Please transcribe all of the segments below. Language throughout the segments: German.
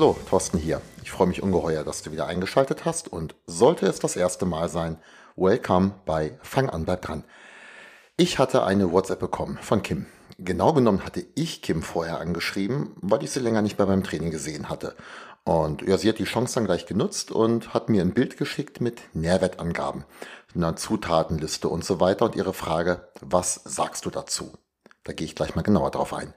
Hallo, Thorsten hier. Ich freue mich ungeheuer, dass du wieder eingeschaltet hast und sollte es das erste Mal sein, welcome bei Fang an, bleib dran. Ich hatte eine WhatsApp bekommen von Kim. Genau genommen hatte ich Kim vorher angeschrieben, weil ich sie länger nicht mehr beim Training gesehen hatte. Und ja, sie hat die Chance dann gleich genutzt und hat mir ein Bild geschickt mit Nährwertangaben, einer Zutatenliste und so weiter und ihre Frage, was sagst du dazu? Da gehe ich gleich mal genauer drauf ein.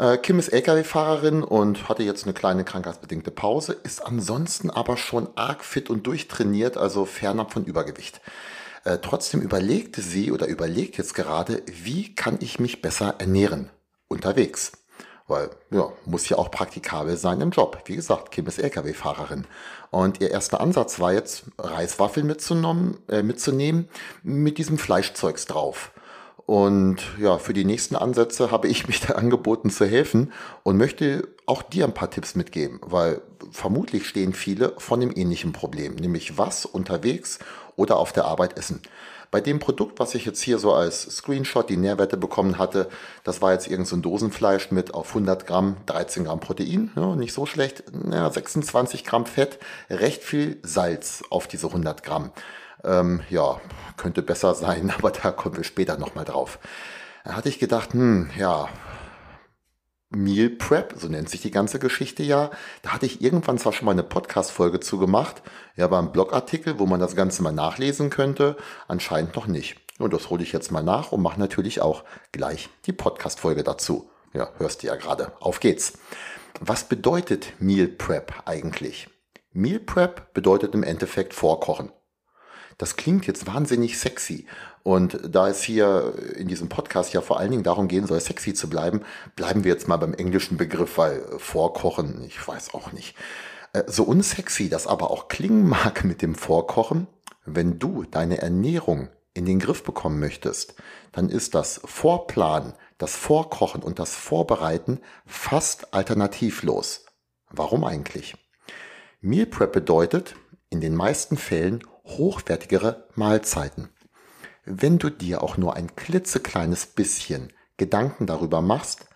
Äh, Kim ist Lkw-Fahrerin und hatte jetzt eine kleine krankheitsbedingte Pause, ist ansonsten aber schon arg fit und durchtrainiert, also fernab von Übergewicht. Äh, trotzdem überlegte sie oder überlegt jetzt gerade, wie kann ich mich besser ernähren unterwegs. Weil, ja, muss ja auch praktikabel sein im Job. Wie gesagt, Kim ist Lkw-Fahrerin. Und ihr erster Ansatz war jetzt, Reiswaffeln mitzunehmen, äh, mitzunehmen mit diesem Fleischzeugs drauf. Und ja, für die nächsten Ansätze habe ich mich da angeboten zu helfen und möchte auch dir ein paar Tipps mitgeben, weil vermutlich stehen viele von dem ähnlichen Problem, nämlich was unterwegs oder auf der Arbeit essen. Bei dem Produkt, was ich jetzt hier so als Screenshot die Nährwerte bekommen hatte, das war jetzt irgend so Dosenfleisch mit auf 100 Gramm 13 Gramm Protein, ja, nicht so schlecht, ja, 26 Gramm Fett, recht viel Salz auf diese 100 Gramm. Ähm, ja, könnte besser sein, aber da kommen wir später nochmal drauf. Da hatte ich gedacht, hm, ja, Meal Prep, so nennt sich die ganze Geschichte ja. Da hatte ich irgendwann zwar schon mal eine Podcast-Folge zu gemacht, ja, beim Blogartikel, wo man das Ganze mal nachlesen könnte, anscheinend noch nicht. Und das hole ich jetzt mal nach und mache natürlich auch gleich die Podcast-Folge dazu. Ja, hörst du ja gerade. Auf geht's. Was bedeutet Meal Prep eigentlich? Meal Prep bedeutet im Endeffekt Vorkochen. Das klingt jetzt wahnsinnig sexy. Und da es hier in diesem Podcast ja vor allen Dingen darum gehen soll, sexy zu bleiben, bleiben wir jetzt mal beim englischen Begriff, weil Vorkochen, ich weiß auch nicht. Äh, so unsexy das aber auch klingen mag mit dem Vorkochen, wenn du deine Ernährung in den Griff bekommen möchtest, dann ist das Vorplanen, das Vorkochen und das Vorbereiten fast alternativlos. Warum eigentlich? Meal Prep bedeutet in den meisten Fällen hochwertigere Mahlzeiten. Wenn du dir auch nur ein klitzekleines bisschen Gedanken darüber machst,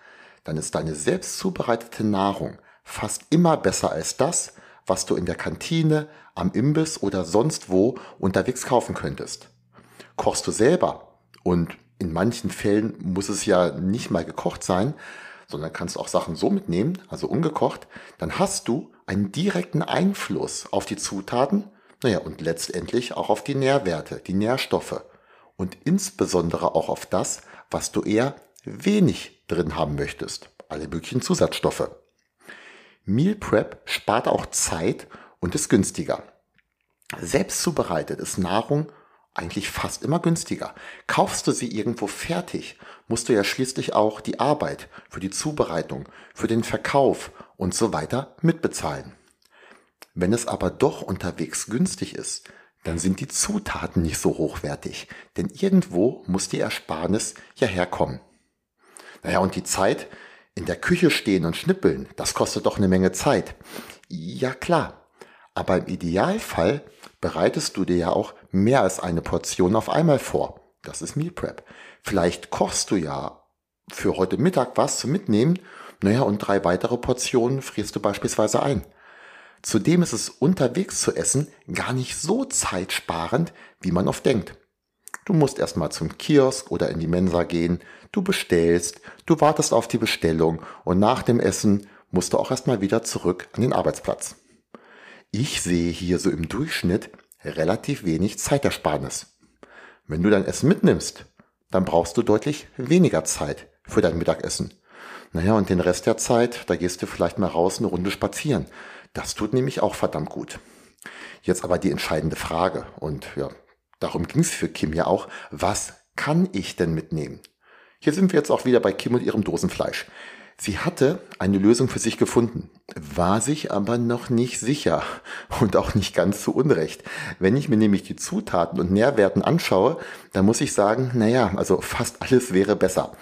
dann ist deine selbst zubereitete Nahrung fast immer besser als das, was du in der Kantine, am Imbiss oder sonst wo unterwegs kaufen könntest. Kochst du selber und in manchen Fällen muss es ja nicht mal gekocht sein, sondern kannst auch Sachen so mitnehmen, also ungekocht, dann hast du einen direkten Einfluss auf die Zutaten naja, und letztendlich auch auf die Nährwerte, die Nährstoffe und insbesondere auch auf das, was du eher wenig drin haben möchtest, alle möglichen Zusatzstoffe. Meal Prep spart auch Zeit und ist günstiger. Selbst zubereitet ist Nahrung eigentlich fast immer günstiger. Kaufst du sie irgendwo fertig, musst du ja schließlich auch die Arbeit für die Zubereitung, für den Verkauf und so weiter mitbezahlen. Wenn es aber doch unterwegs günstig ist, dann sind die Zutaten nicht so hochwertig, denn irgendwo muss die Ersparnis ja herkommen. Naja, und die Zeit, in der Küche stehen und schnippeln, das kostet doch eine Menge Zeit. Ja klar, aber im Idealfall bereitest du dir ja auch mehr als eine Portion auf einmal vor. Das ist Meal Prep. Vielleicht kochst du ja für heute Mittag was zum Mitnehmen, naja, und drei weitere Portionen frierst du beispielsweise ein. Zudem ist es unterwegs zu essen gar nicht so zeitsparend, wie man oft denkt. Du musst erstmal zum Kiosk oder in die Mensa gehen, du bestellst, du wartest auf die Bestellung und nach dem Essen musst du auch erstmal wieder zurück an den Arbeitsplatz. Ich sehe hier so im Durchschnitt relativ wenig Zeitersparnis. Wenn du dein Essen mitnimmst, dann brauchst du deutlich weniger Zeit für dein Mittagessen. Naja, und den Rest der Zeit, da gehst du vielleicht mal raus eine Runde spazieren. Das tut nämlich auch verdammt gut. Jetzt aber die entscheidende Frage und ja, darum ging es für Kim ja auch, was kann ich denn mitnehmen? Hier sind wir jetzt auch wieder bei Kim und ihrem Dosenfleisch. Sie hatte eine Lösung für sich gefunden, war sich aber noch nicht sicher und auch nicht ganz zu Unrecht. Wenn ich mir nämlich die Zutaten und Nährwerten anschaue, dann muss ich sagen, naja, also fast alles wäre besser.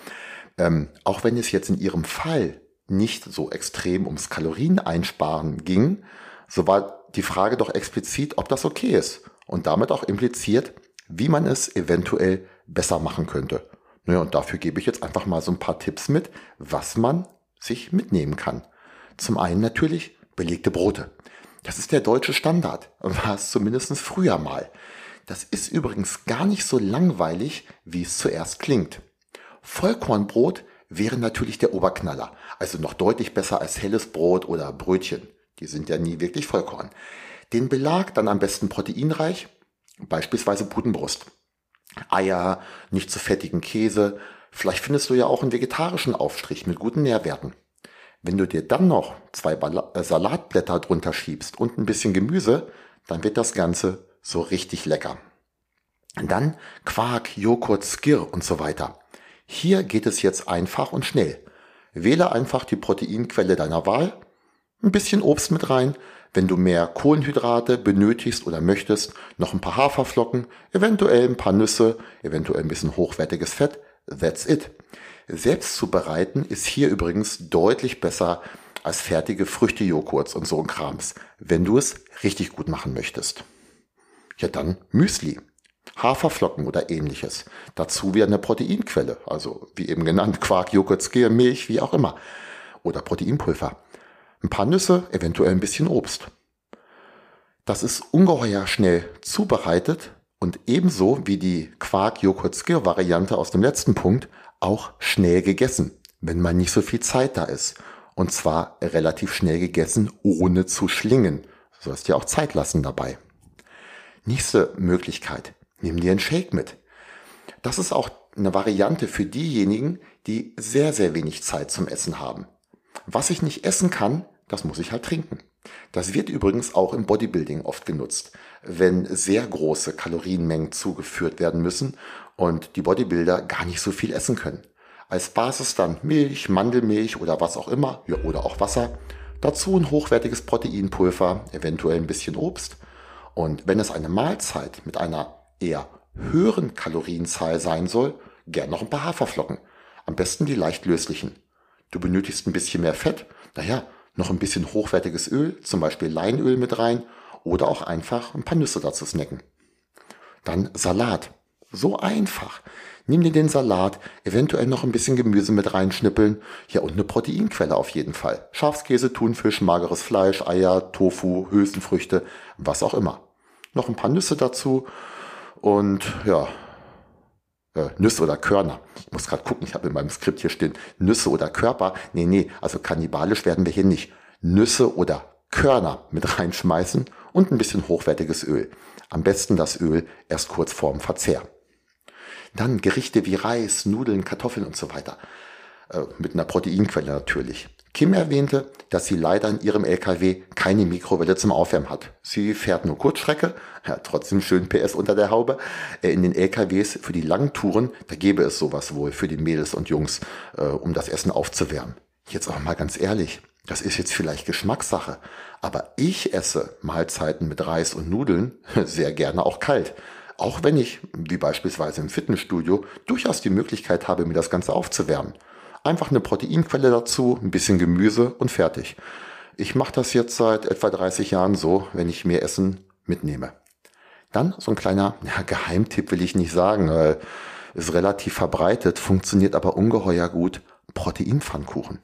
Ähm, auch wenn es jetzt in ihrem Fall nicht so extrem ums Kalorieneinsparen ging, so war die Frage doch explizit, ob das okay ist und damit auch impliziert, wie man es eventuell besser machen könnte. Naja, und dafür gebe ich jetzt einfach mal so ein paar Tipps mit, was man sich mitnehmen kann. Zum einen natürlich belegte Brote. Das ist der deutsche Standard, war es zumindest früher mal. Das ist übrigens gar nicht so langweilig, wie es zuerst klingt. Vollkornbrot wäre natürlich der Oberknaller, also noch deutlich besser als helles Brot oder Brötchen. Die sind ja nie wirklich Vollkorn. Den Belag dann am besten proteinreich, beispielsweise Putenbrust. Eier, nicht zu fettigen Käse. Vielleicht findest du ja auch einen vegetarischen Aufstrich mit guten Nährwerten. Wenn du dir dann noch zwei äh, Salatblätter drunter schiebst und ein bisschen Gemüse, dann wird das Ganze so richtig lecker. Dann Quark, Joghurt, Skir und so weiter. Hier geht es jetzt einfach und schnell. Wähle einfach die Proteinquelle deiner Wahl, ein bisschen Obst mit rein, wenn du mehr Kohlenhydrate benötigst oder möchtest, noch ein paar Haferflocken, eventuell ein paar Nüsse, eventuell ein bisschen hochwertiges Fett. That's it. Selbst zu bereiten ist hier übrigens deutlich besser als fertige Früchtejoghurts und so ein Krams, wenn du es richtig gut machen möchtest. Ja, dann Müsli. Haferflocken oder ähnliches. Dazu wieder eine Proteinquelle, also wie eben genannt, Quark, Joghurt, Skier, Milch, wie auch immer. Oder Proteinpulver ein paar Nüsse, eventuell ein bisschen Obst. Das ist ungeheuer schnell zubereitet und ebenso wie die Quark-Joghurt-Skir-Variante aus dem letzten Punkt auch schnell gegessen, wenn man nicht so viel Zeit da ist. Und zwar relativ schnell gegessen, ohne zu schlingen. Du sollst dir auch Zeit lassen dabei. Nächste Möglichkeit. Nimm dir einen Shake mit. Das ist auch eine Variante für diejenigen, die sehr, sehr wenig Zeit zum Essen haben. Was ich nicht essen kann, das muss ich halt trinken. Das wird übrigens auch im Bodybuilding oft genutzt, wenn sehr große Kalorienmengen zugeführt werden müssen und die Bodybuilder gar nicht so viel essen können. Als Basis dann Milch, Mandelmilch oder was auch immer, ja, oder auch Wasser. Dazu ein hochwertiges Proteinpulver, eventuell ein bisschen Obst. Und wenn es eine Mahlzeit mit einer eher höheren Kalorienzahl sein soll, gern noch ein paar Haferflocken. Am besten die leicht löslichen. Du benötigst ein bisschen mehr Fett, naja, noch ein bisschen hochwertiges Öl, zum Beispiel Leinöl mit rein oder auch einfach ein paar Nüsse dazu snacken. Dann Salat. So einfach. Nimm dir den Salat, eventuell noch ein bisschen Gemüse mit reinschnippeln. Ja, und eine Proteinquelle auf jeden Fall. Schafskäse, Thunfisch, mageres Fleisch, Eier, Tofu, Hülsenfrüchte, was auch immer. Noch ein paar Nüsse dazu und ja, äh, Nüsse oder Körner. Ich muss gerade gucken, ich habe in meinem Skript hier stehen, Nüsse oder Körper. Nee, nee, also kannibalisch werden wir hier nicht. Nüsse oder Körner mit reinschmeißen und ein bisschen hochwertiges Öl. Am besten das Öl erst kurz vorm Verzehr. Dann Gerichte wie Reis, Nudeln, Kartoffeln und so weiter. Äh, mit einer Proteinquelle natürlich. Kim erwähnte, dass sie leider in ihrem LKW keine Mikrowelle zum Aufwärmen hat. Sie fährt nur Kurzstrecke, ja, trotzdem schön PS unter der Haube. Äh, in den LKWs für die langen Touren, da gäbe es sowas wohl für die Mädels und Jungs, äh, um das Essen aufzuwärmen. Jetzt auch mal ganz ehrlich, das ist jetzt vielleicht Geschmackssache, aber ich esse Mahlzeiten mit Reis und Nudeln sehr gerne auch kalt. Auch wenn ich, wie beispielsweise im Fitnessstudio, durchaus die Möglichkeit habe, mir das Ganze aufzuwärmen. Einfach eine Proteinquelle dazu, ein bisschen Gemüse und fertig. Ich mache das jetzt seit etwa 30 Jahren so, wenn ich mir Essen mitnehme. Dann so ein kleiner ja, Geheimtipp will ich nicht sagen, weil ist relativ verbreitet, funktioniert aber ungeheuer gut. Proteinpfannkuchen.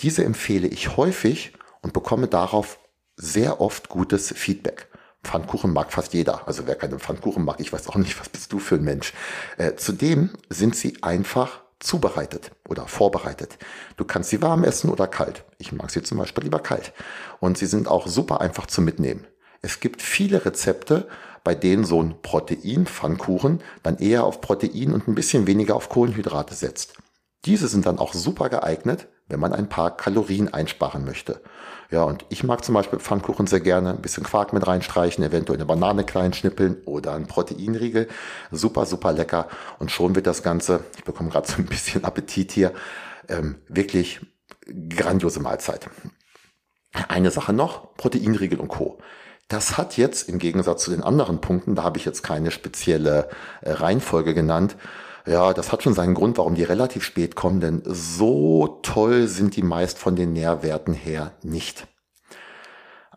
Diese empfehle ich häufig und bekomme darauf sehr oft gutes Feedback. Pfannkuchen mag fast jeder. Also wer keine Pfannkuchen mag, ich weiß auch nicht, was bist du für ein Mensch. Äh, zudem sind sie einfach zubereitet oder vorbereitet. Du kannst sie warm essen oder kalt. Ich mag sie zum Beispiel lieber kalt. Und sie sind auch super einfach zu mitnehmen. Es gibt viele Rezepte, bei denen so ein Proteinpfannkuchen dann eher auf Protein und ein bisschen weniger auf Kohlenhydrate setzt. Diese sind dann auch super geeignet, wenn man ein paar Kalorien einsparen möchte. Ja, und ich mag zum Beispiel Pfannkuchen sehr gerne, ein bisschen Quark mit reinstreichen, eventuell eine Banane klein schnippeln oder ein Proteinriegel. Super, super lecker. Und schon wird das Ganze, ich bekomme gerade so ein bisschen Appetit hier, ähm, wirklich grandiose Mahlzeit. Eine Sache noch, Proteinriegel und Co. Das hat jetzt im Gegensatz zu den anderen Punkten, da habe ich jetzt keine spezielle äh, Reihenfolge genannt, ja, das hat schon seinen Grund, warum die relativ spät kommen, denn so toll sind die meist von den Nährwerten her nicht.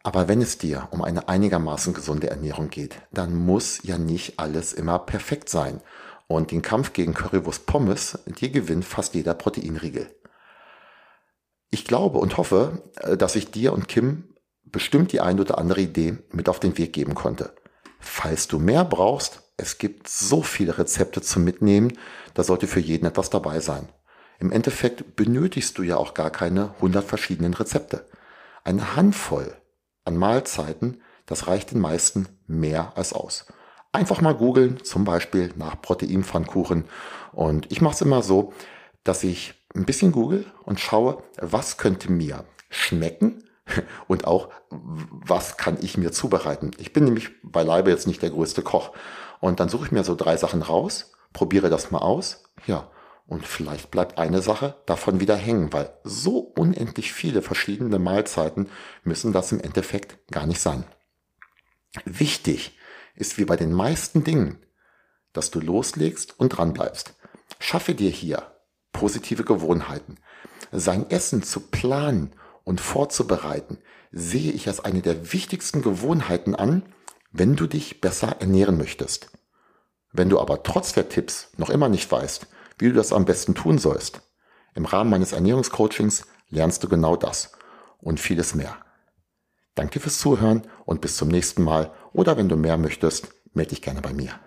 Aber wenn es dir um eine einigermaßen gesunde Ernährung geht, dann muss ja nicht alles immer perfekt sein. Und den Kampf gegen Currywurst Pommes, dir gewinnt fast jeder Proteinriegel. Ich glaube und hoffe, äh, dass ich dir und Kim bestimmt die ein oder andere Idee mit auf den Weg geben konnte. Falls du mehr brauchst, es gibt so viele Rezepte zum Mitnehmen, da sollte für jeden etwas dabei sein. Im Endeffekt benötigst du ja auch gar keine 100 verschiedenen Rezepte. Eine Handvoll an Mahlzeiten, das reicht den meisten mehr als aus. Einfach mal googeln, zum Beispiel nach Proteinpfannkuchen. Und ich mache es immer so, dass ich ein bisschen google und schaue, was könnte mir schmecken und auch, was kann ich mir zubereiten. Ich bin nämlich beileibe jetzt nicht der größte Koch. Und dann suche ich mir so drei Sachen raus, probiere das mal aus, ja, und vielleicht bleibt eine Sache davon wieder hängen, weil so unendlich viele verschiedene Mahlzeiten müssen das im Endeffekt gar nicht sein. Wichtig ist wie bei den meisten Dingen, dass du loslegst und dranbleibst. Schaffe dir hier positive Gewohnheiten. Sein Essen zu planen und vorzubereiten, sehe ich als eine der wichtigsten Gewohnheiten an, wenn du dich besser ernähren möchtest. Wenn du aber trotz der Tipps noch immer nicht weißt, wie du das am besten tun sollst, im Rahmen meines Ernährungscoachings lernst du genau das und vieles mehr. Danke fürs Zuhören und bis zum nächsten Mal oder wenn du mehr möchtest, melde dich gerne bei mir.